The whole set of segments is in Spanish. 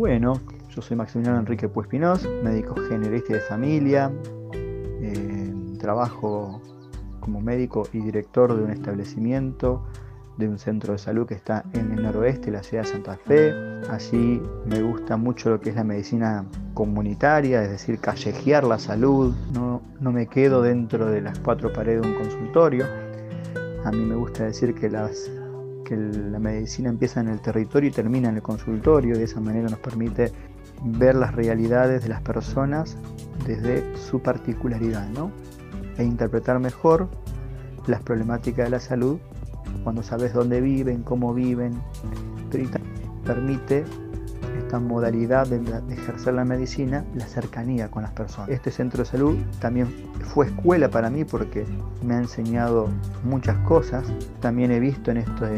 Bueno, yo soy Maximiliano Enrique Puespinos, médico generalista de familia, eh, trabajo como médico y director de un establecimiento de un centro de salud que está en el noroeste la ciudad de Santa Fe. Allí me gusta mucho lo que es la medicina comunitaria, es decir, callejear la salud. No, no me quedo dentro de las cuatro paredes de un consultorio. A mí me gusta decir que, las, que la medicina empieza en el territorio y termina en el consultorio. De esa manera nos permite ver las realidades de las personas desde su particularidad ¿no? e interpretar mejor las problemáticas de la salud cuando sabes dónde viven, cómo viven, permite esta modalidad de, ejercer la medicina, la cercanía con las personas. Este centro de salud también fue escuela para mí porque me ha enseñado muchas cosas. También he visto en esto,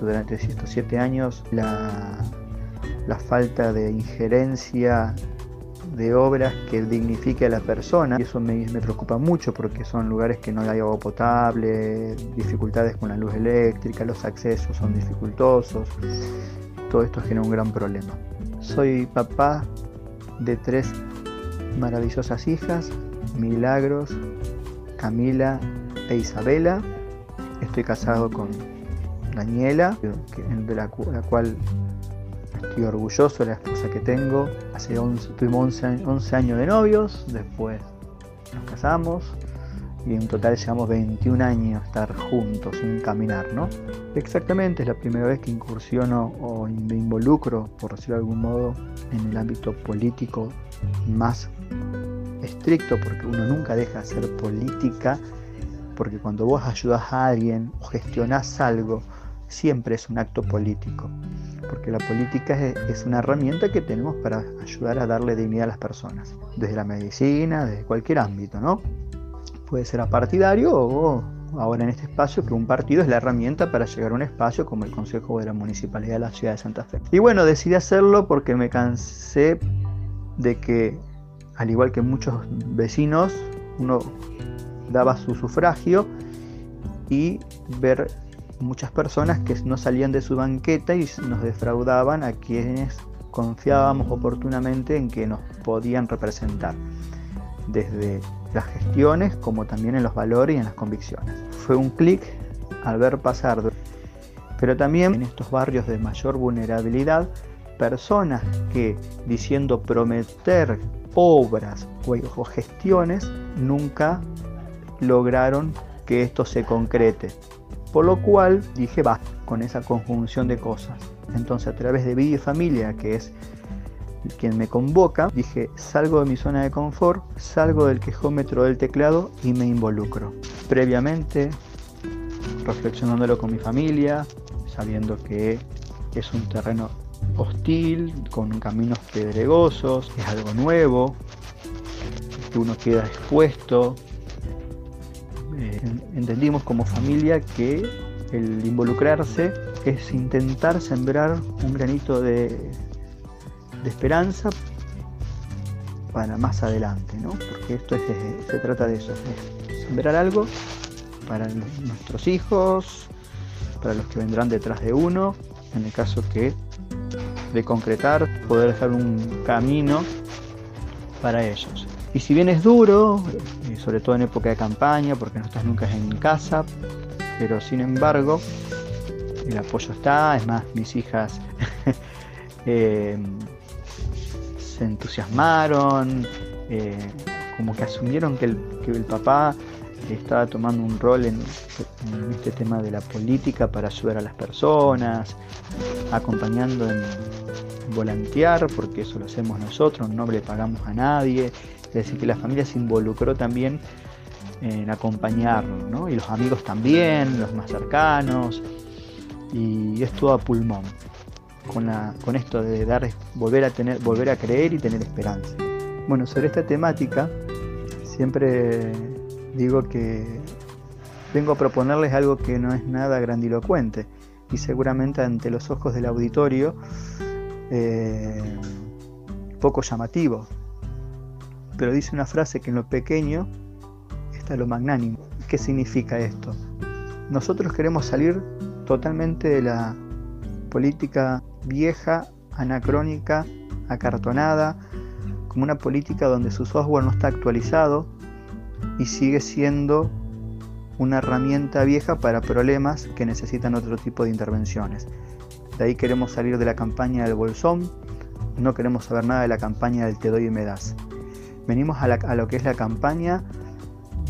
durante estos siete años la, falta de injerencia de obras que dignifique a la persona y eso me, preocupa mucho porque son lugares que no hay agua potable, dificultades con la luz eléctrica, los accesos son dificultosos, todo esto genera un gran problema. Soy papá de tres maravillosas hijas, Milagros, Camila e Isabela. Estoy casado con Daniela, de la cual Estoy orgulloso de la esposa que tengo. Hace 11, tuvimos 11, años de novios, después nos casamos y en total llevamos 21 años estar juntos sin caminar, ¿no? Exactamente, es la primera vez que incursiono o me involucro, por decirlo de algún modo, en el ámbito político más estricto, porque uno nunca deja de hacer política, porque cuando vos ayudas a alguien o gestionás algo, siempre es un acto político porque la política es, una herramienta que tenemos para ayudar a darle dignidad a las personas, desde la medicina, desde cualquier ámbito, ¿no? Puede ser apartidario o ahora en este espacio que un partido es la herramienta para llegar a un espacio como el Consejo de la Municipalidad de la Ciudad de Santa Fe. Y bueno, decidí hacerlo porque me cansé de que, al igual que muchos vecinos, uno daba su sufragio y ver muchas personas que no salían de su banqueta y nos defraudaban a quienes confiábamos oportunamente en que nos podían representar, desde las gestiones como también en los valores y en las convicciones. Fue un clic al ver pasar, pero también en estos barrios de mayor vulnerabilidad, personas que diciendo prometer obras o gestiones nunca lograron que esto se concrete. Por lo cual dije, va, con esa conjunción de cosas. Entonces a través de Video Familia, que es quien me convoca, dije, salgo de mi zona de confort, salgo del quejómetro del teclado y me involucro. Previamente, reflexionándolo con mi familia, sabiendo que es un terreno hostil, con caminos pedregosos, es algo nuevo, que uno queda expuesto, eh, entendimos como familia que el involucrarse es intentar sembrar un granito de, esperanza para más adelante, ¿no? porque esto se trata de eso, sembrar algo para nuestros hijos, para los que vendrán detrás de uno, en el caso que de concretar, poder dejar un camino para ellos. Y si bien es duro, eh, sobre todo en época de campaña, porque no estás nunca en casa, pero sin embargo, el apoyo está, es más, mis hijas eh, se entusiasmaron, eh, como que asumieron que el, que el, papá estaba tomando un rol en, este tema de la política para ayudar a las personas, acompañando en volantear, porque eso lo hacemos nosotros, no le pagamos a nadie, es decir, que la familia se involucró también en acompañarlo, ¿no? y los amigos también, los más cercanos, y es todo a pulmón, con, esto de dar, volver a tener, volver a creer y tener esperanza. Bueno, sobre esta temática, siempre digo que vengo a proponerles algo que no es nada grandilocuente, y seguramente ante los ojos del auditorio, eh, poco llamativo, pero dice una frase que en lo pequeño está lo magnánimo. ¿Qué significa esto? Nosotros queremos salir totalmente de la política vieja, anacrónica, acartonada, como una política donde su software no está actualizado y sigue siendo una herramienta vieja para problemas que necesitan otro tipo de intervenciones. De ahí queremos salir de la campaña del bolsón, no queremos saber nada de la campaña del te doy y me das. Venimos a, lo que es la campaña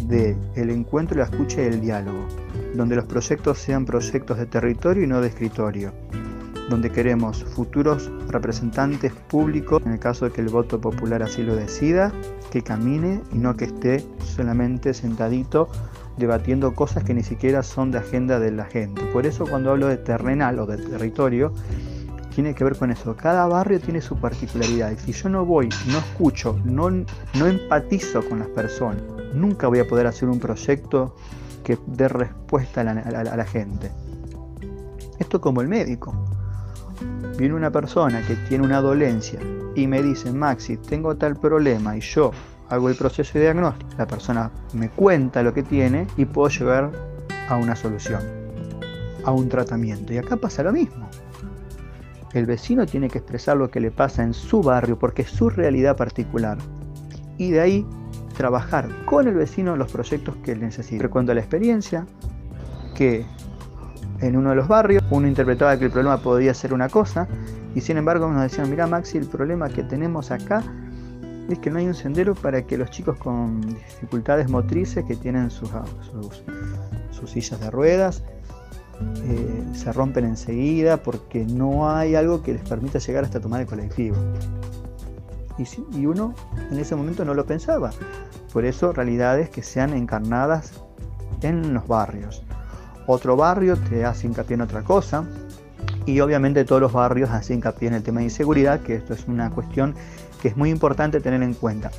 del el encuentro, la escucha y el diálogo, donde los proyectos sean proyectos de territorio y no de escritorio, donde queremos futuros representantes públicos, en el caso de que el voto popular así lo decida, que camine y no que esté solamente sentadito debatiendo cosas que ni siquiera son de agenda de la gente. Por eso cuando hablo de terrenal o de territorio, tiene que ver con eso. Cada barrio tiene su particularidad. Y si yo no voy, no escucho, no, no empatizo con las personas, nunca voy a poder hacer un proyecto que dé respuesta a la, a la gente. Esto como el médico. Viene una persona que tiene una dolencia y me dice, Maxi, tengo tal problema y yo hago el proceso de diagnóstico, la persona me cuenta lo que tiene y puedo llegar a una solución, a un tratamiento. Y acá pasa lo mismo. El vecino tiene que expresar lo que le pasa en su barrio porque es su realidad particular. Y de ahí trabajar con el vecino los proyectos que él necesita. Recuerdo la experiencia que en uno de los barrios uno interpretaba que el problema podía ser una cosa y sin embargo nos decían, mira Maxi, el problema que tenemos acá es que no hay un sendero para que los chicos con dificultades motrices que tienen sus, sus, sillas de ruedas eh, se rompen enseguida porque no hay algo que les permita llegar hasta tomar el colectivo. Y, y uno en ese momento no lo pensaba. Por eso realidades que sean encarnadas en los barrios. Otro barrio te hace hincapié en otra cosa, y obviamente todos los barrios hacen hincapié en el tema de inseguridad, que esto es una cuestión que es muy importante tener en cuenta,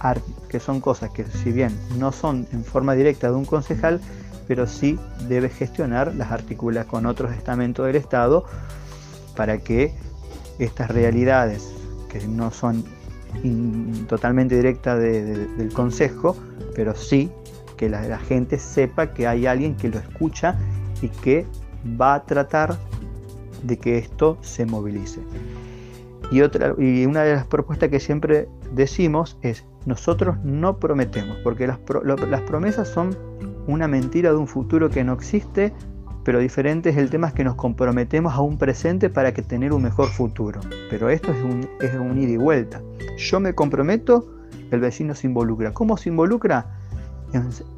que son cosas que si bien no son en forma directa de un concejal, pero sí debe gestionar las artículas con otros estamentos del Estado para que estas realidades que no son totalmente directas del Consejo, pero sí que la gente sepa que hay alguien que lo escucha y que va a tratar de que esto se movilice. Y, otra, y una de las propuestas que siempre decimos es, nosotros no prometemos, porque las, promesas son una mentira de un futuro que no existe, pero diferente es el tema es que nos comprometemos a un presente para que tener un mejor futuro. Pero esto es un, es un ida y vuelta. Yo me comprometo, el vecino se involucra. ¿Cómo se involucra?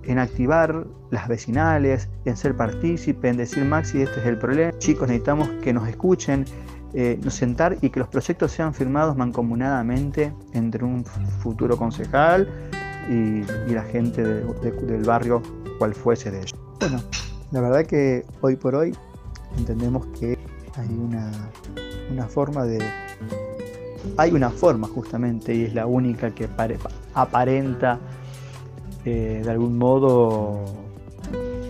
En, activar las vecinales, en ser partícipe, en decir Maxi, este es el problema, chicos necesitamos que nos escuchen, eh, nos sentar y que los proyectos sean firmados mancomunadamente entre un futuro concejal y, la gente del barrio, cual fuese de ellos. Bueno, la verdad que hoy por hoy entendemos que hay una, una forma de... Hay una forma justamente y es la única que aparenta eh, de algún modo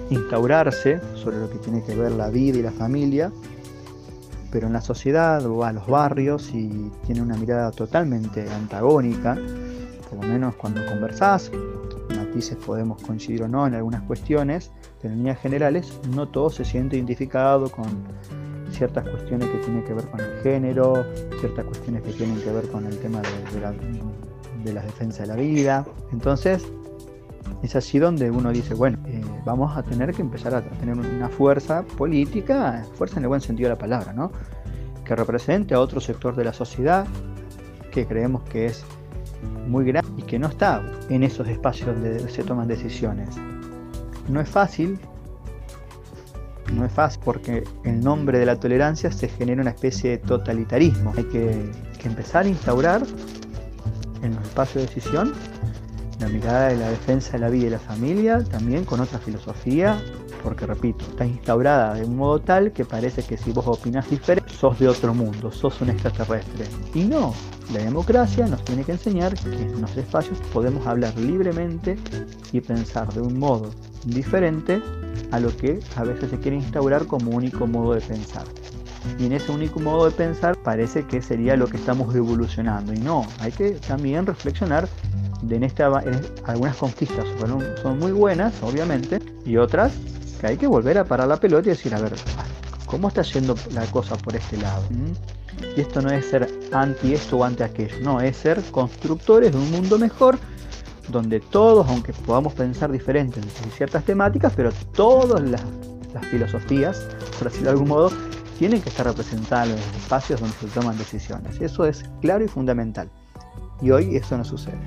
instaurarse sobre lo que tiene que ver la vida y la familia, pero en la sociedad o a los barrios y tiene una mirada totalmente antagónica, por lo menos cuando conversás, matices podemos coincidir o no en algunas cuestiones, pero en líneas generales no todo se siente identificado con ciertas cuestiones que tienen que ver con el género, ciertas cuestiones que tienen que ver con el tema de, la, de la defensa de la vida. Entonces, es así donde uno dice, bueno, eh, vamos a tener que empezar a tener una fuerza política, fuerza en el buen sentido de la palabra, ¿no? Que represente a otro sector de la sociedad que creemos que es muy grande y que no está en esos espacios donde se toman decisiones. No es fácil, no es fácil porque en nombre de la tolerancia se genera una especie de totalitarismo. Hay que, que empezar a instaurar en los espacios de decisión la mirada de la defensa de la vida y la familia, también con otra filosofía, porque repito, está instaurada de un modo tal que parece que si vos opinás diferente, sos de otro mundo, sos un extraterrestre. Y no, la democracia nos tiene que enseñar que en los espacios podemos hablar libremente y pensar de un modo diferente a lo que a veces se quiere instaurar como único modo de pensar. Y en ese único modo de pensar parece que sería lo que estamos evolucionando. Y no, hay que también reflexionar en, esta, algunas conquistas son muy buenas, obviamente, y otras que hay que volver a parar la pelota y decir, a ver, ¿cómo está yendo la cosa por este lado? ¿Mm? Y esto no es ser anti esto o anti aquello, no, es ser constructores de un mundo mejor donde todos, aunque podamos pensar diferentes en ciertas temáticas, pero todas las, las filosofías, por decirlo de algún modo, tienen que estar representadas en los espacios donde se toman decisiones. Eso es claro y fundamental. Y hoy eso no sucede.